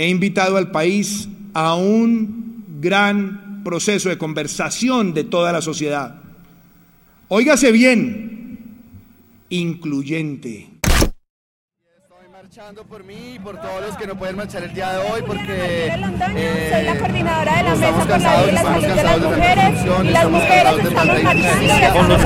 he invitado al país a un gran proceso de conversación de toda la sociedad. Óigase bien, incluyente marchando por mí y por todos los que no pueden marchar el día de hoy porque eh, soy la coordinadora de la mesa por la vida y la salud de las mujeres y las mujeres estamos marchando con los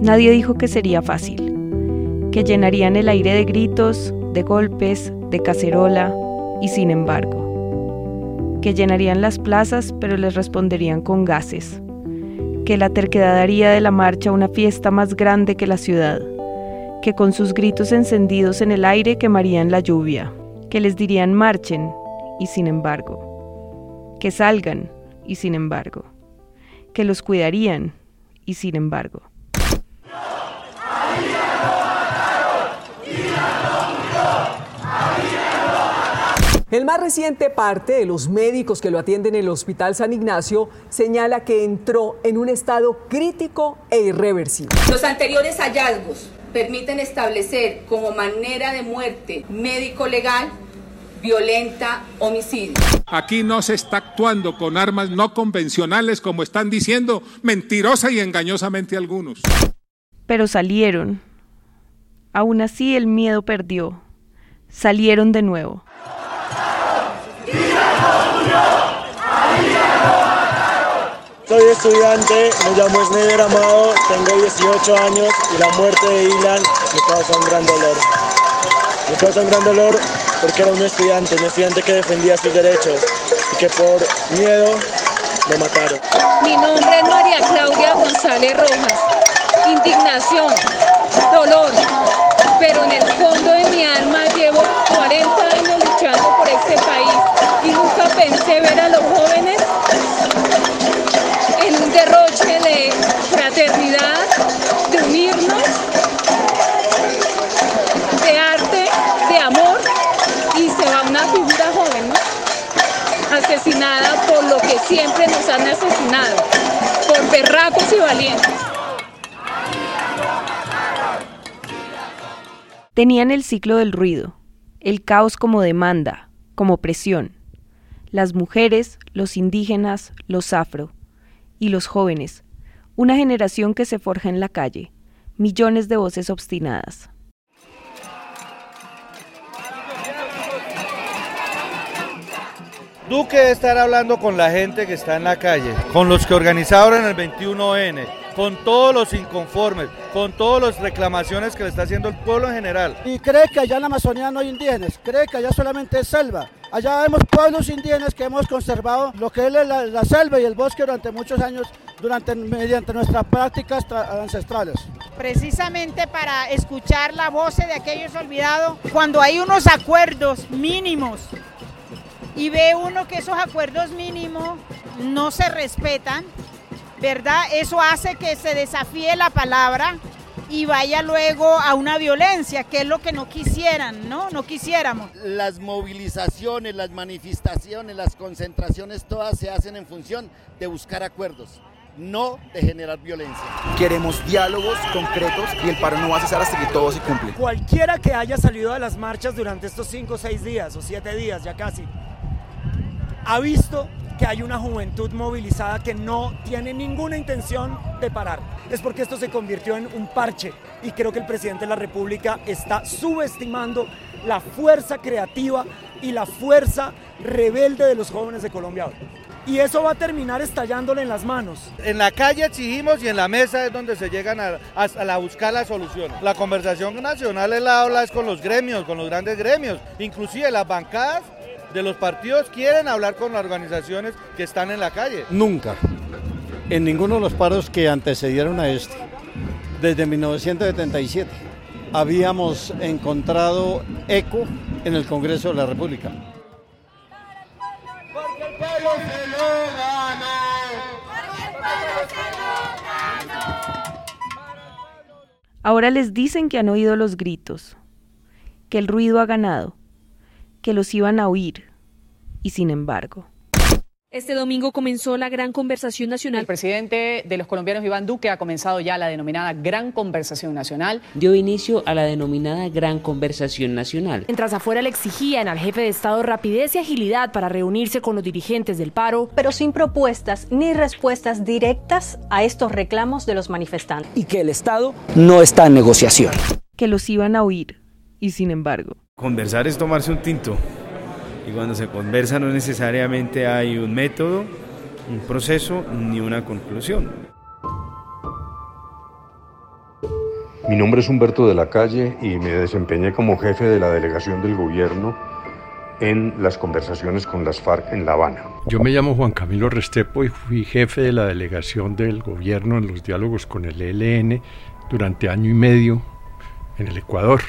Nadie dijo que sería fácil que llenarían el aire de gritos, de golpes, de cacerola, y sin embargo, que llenarían las plazas pero les responderían con gases, que la terquedad haría de la marcha una fiesta más grande que la ciudad, que con sus gritos encendidos en el aire quemarían la lluvia, que les dirían marchen, y sin embargo, que salgan, y sin embargo, que los cuidarían, y sin embargo. El más reciente parte de los médicos que lo atienden en el Hospital San Ignacio señala que entró en un estado crítico e irreversible. Los anteriores hallazgos permiten establecer como manera de muerte médico-legal violenta homicidio. Aquí no se está actuando con armas no convencionales como están diciendo mentirosa y engañosamente algunos. Pero salieron. Aún así el miedo perdió. Salieron de nuevo. Soy estudiante, me llamo Snyder Amado, tengo 18 años y la muerte de Ilan me causa un gran dolor. Me causa un gran dolor porque era un estudiante, un estudiante que defendía sus derechos y que por miedo lo mataron. Mi nombre es María Claudia González Rojas. Indignación, dolor, pero en el fondo de mi alma llevo 40 años luchando por este país y nunca pensé ver a los jóvenes de unirnos, de arte, de amor y se va una figura joven, asesinada por lo que siempre nos han asesinado, por berracos y valientes. Tenían el ciclo del ruido, el caos como demanda, como presión. Las mujeres, los indígenas, los afro y los jóvenes, una generación que se forja en la calle, millones de voces obstinadas. Duque debe estar hablando con la gente que está en la calle, con los que organizaron el 21N, con todos los inconformes, con todas las reclamaciones que le está haciendo el pueblo en general. Y cree que allá en la Amazonía no hay indígenas, cree que allá solamente es selva. Allá vemos pueblos indígenas que hemos conservado lo que es la, selva y el bosque durante muchos años, durante, mediante nuestras prácticas ancestrales. Precisamente para escuchar la voz de aquellos olvidados, cuando hay unos acuerdos mínimos y ve uno que esos acuerdos mínimos no se respetan, ¿verdad? Eso hace que se desafíe la palabra y vaya luego a una violencia, que es lo que no quisieran, ¿no? No quisiéramos. Las movilizaciones, las manifestaciones, las concentraciones, todas se hacen en función de buscar acuerdos no de generar violencia. Queremos diálogos concretos y el paro no va a cesar hasta que todo se cumple. Cualquiera que haya salido de las marchas durante estos cinco o seis días o siete días ya casi, ha visto que hay una juventud movilizada que no tiene ninguna intención de parar. Es porque esto se convirtió en un parche y creo que el presidente de la República está subestimando la fuerza creativa y la fuerza rebelde de los jóvenes de Colombia Y eso va a terminar estallándole en las manos. En la calle exigimos y en la mesa es donde se llegan a, a, buscar la solución. La conversación nacional es la habla es con los gremios, con los grandes gremios, inclusive las bancadas de los partidos quieren hablar con las organizaciones que están en la calle. Nunca, en ninguno de los paros que antecedieron a este, desde 1977, habíamos encontrado eco en el Congreso de la República. Ahora les dicen que han oído los gritos, que el ruido ha ganado, que los iban a oír, y sin embargo. Este domingo comenzó la gran conversación nacional. El presidente de los colombianos, Iván Duque, ha comenzado ya la denominada Gran Conversación Nacional. Dio inicio a la denominada Gran Conversación Nacional. Mientras afuera le exigían al jefe de Estado rapidez y agilidad para reunirse con los dirigentes del paro. Pero sin propuestas ni respuestas directas a estos reclamos de los manifestantes. Y que el Estado no está en negociación. Que los iban a oír, y sin embargo. Conversar es tomarse un tinto y cuando se conversa no necesariamente hay un método, un proceso ni una conclusión. Mi nombre es Humberto de la Calle y me desempeñé como jefe de la delegación del gobierno en las conversaciones con las FARC en La Habana. Yo me llamo Juan Camilo Restrepo y fui jefe de la delegación del gobierno en los diálogos con el ELN durante año y medio en el Ecuador.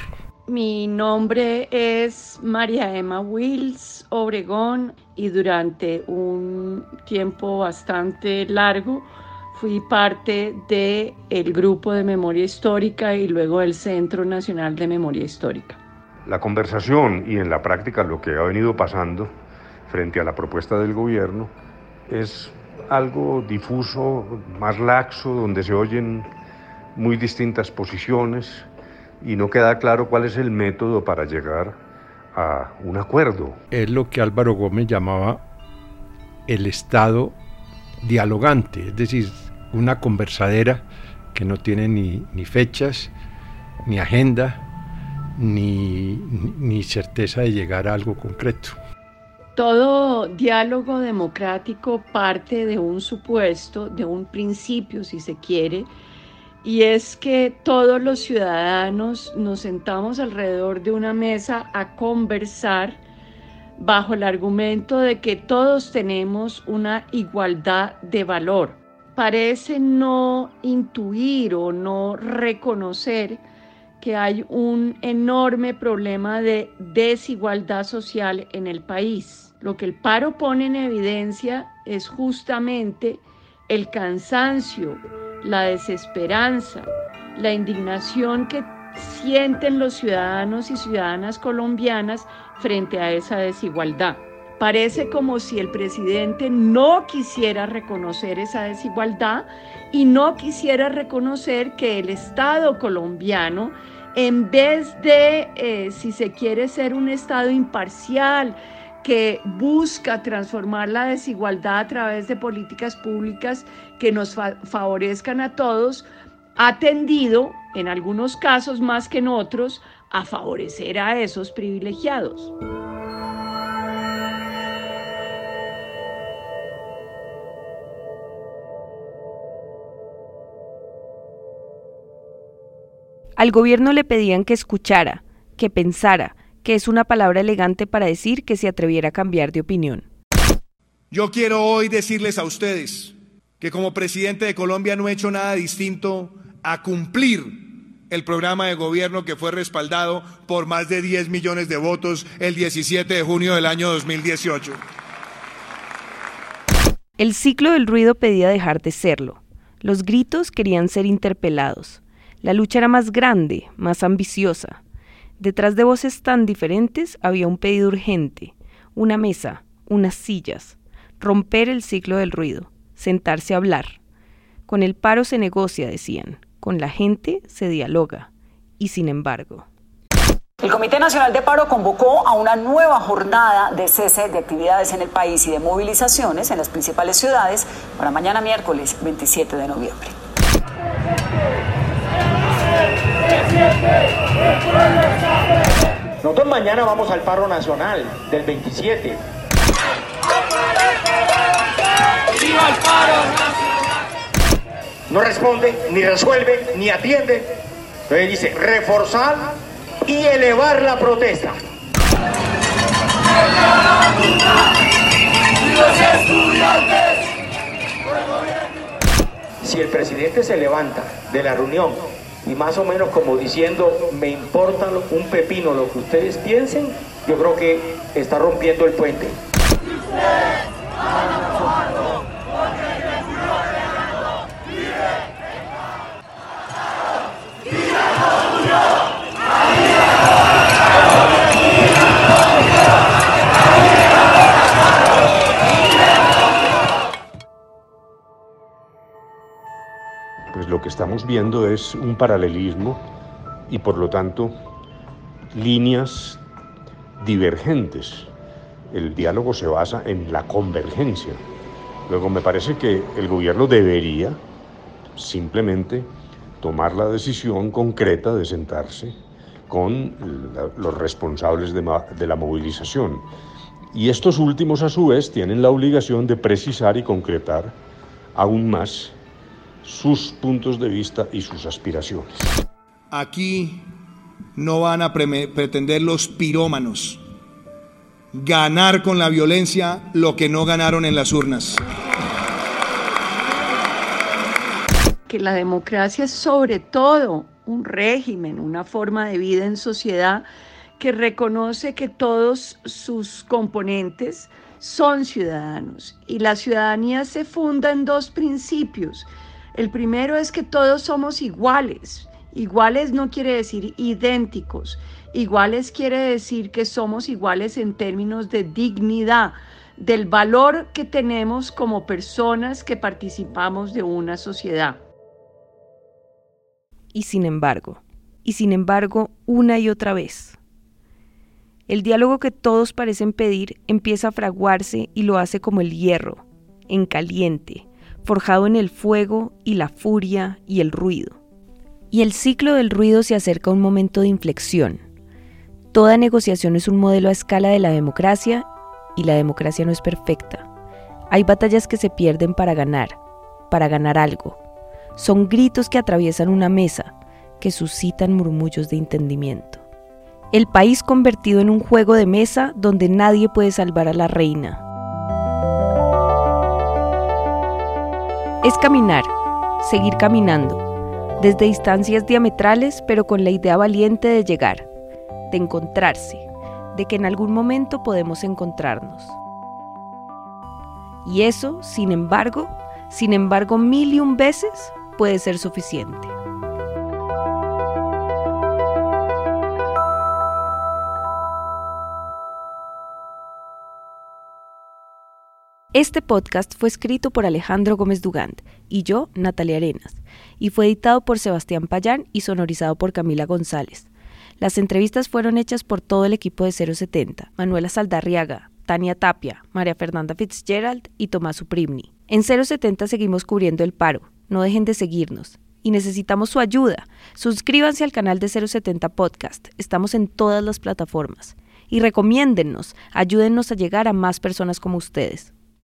Mi nombre es María Emma Wills Obregón y durante un tiempo bastante largo fui parte del el grupo de memoria histórica y luego del Centro Nacional de Memoria Histórica. La conversación y en la práctica lo que ha venido pasando frente a la propuesta del gobierno es algo difuso, más laxo, donde se oyen muy distintas posiciones y no queda claro cuál es el método para llegar a un acuerdo. Es lo que Álvaro Gómez llamaba el Estado dialogante, es decir, una conversadera que no tiene ni, ni fechas, ni agenda, ni, ni certeza de llegar a algo concreto. Todo diálogo democrático parte de un supuesto, de un principio, si se quiere, y es que todos los ciudadanos nos sentamos alrededor de una mesa a conversar bajo el argumento de que todos tenemos una igualdad de valor. Parece no intuir o no reconocer que hay un enorme problema de desigualdad social en el país. Lo que el paro pone en evidencia es justamente el cansancio, la desesperanza, la indignación que sienten los ciudadanos y ciudadanas colombianas frente a esa desigualdad. Parece como si el presidente no quisiera reconocer esa desigualdad y no quisiera reconocer que el Estado colombiano, en vez de, eh, si se quiere ser un Estado imparcial, que busca transformar la desigualdad a través de políticas públicas que nos favorezcan a todos, ha tendido, en algunos casos más que en otros, a favorecer a esos privilegiados. Al gobierno le pedían que escuchara, que pensara, que es una palabra elegante para decir que se atreviera a cambiar de opinión. Yo quiero hoy decirles a ustedes que como presidente de Colombia no he hecho nada distinto a cumplir el programa de gobierno que fue respaldado por más de 10 millones de votos el 17 de junio del año 2018. El ciclo del ruido pedía dejar de serlo. Los gritos querían ser interpelados. La lucha era más grande, más ambiciosa. Detrás de voces tan diferentes había un pedido urgente, una mesa, unas sillas, romper el ciclo del ruido, sentarse a hablar. Con el paro se negocia, decían, con la gente se dialoga, y sin embargo. El Comité Nacional de Paro convocó a una nueva jornada de cese de actividades en el país y de movilizaciones en las principales ciudades para mañana miércoles 27 de noviembre. Nosotros mañana vamos al paro nacional del 27. No responde, ni resuelve, ni atiende. Entonces dice, reforzar y elevar la protesta. Si el presidente se levanta de la reunión y más o menos como diciendo, me importa un pepino lo que ustedes piensen, yo creo que está rompiendo el puente. Estamos viendo es un paralelismo y por lo tanto líneas divergentes. El diálogo se basa en la convergencia. Luego me parece que el gobierno debería simplemente tomar la decisión concreta de sentarse con los responsables de, la movilización. Y estos últimos, a su vez, tienen la obligación de precisar y concretar aún más sus puntos de vista y sus aspiraciones. Aquí no van a pretender los pirómanos ganar con la violencia lo que no ganaron en las urnas. Que la democracia es sobre todo un régimen, una forma de vida en sociedad que reconoce que todos sus componentes son ciudadanos y la ciudadanía se funda en dos principios. El primero es que todos somos iguales. Iguales no quiere decir idénticos. Iguales quiere decir que somos iguales en términos de dignidad, del valor que tenemos como personas que participamos de una sociedad. Y sin embargo, y sin embargo, una y otra vez. El diálogo que todos parecen pedir empieza a fraguarse y lo hace como el hierro, en caliente, forjado en el fuego y la furia y el ruido. Y el ciclo del ruido se acerca a un momento de inflexión, Toda negociación es un modelo a escala de la democracia y la democracia no es perfecta. Hay batallas que se pierden para ganar, para ganar algo. Son gritos que atraviesan una mesa, que suscitan murmullos de entendimiento. El país convertido en un juego de mesa donde nadie puede salvar a la reina. Es caminar, seguir caminando, desde distancias diametrales pero con la idea valiente de llegar de encontrarse, de que en algún momento podemos encontrarnos. Y eso, sin embargo, sin embargo, mil y un veces puede ser suficiente. Este podcast fue escrito por Alejandro Gómez Dugand y yo, Natalia Arenas, y fue editado por Sebastián Payán y sonorizado por Camila González. Las entrevistas fueron hechas por todo el equipo de 070, Manuela Saldarriaga, Tania Tapia, María Fernanda Fitzgerald y Tomás Suprimni. En 070 seguimos cubriendo el paro. No dejen de seguirnos. Y necesitamos su ayuda. Suscríbanse al canal de 070 Podcast. Estamos en todas las plataformas. Y recomiéndennos. Ayúdennos a llegar a más personas como ustedes.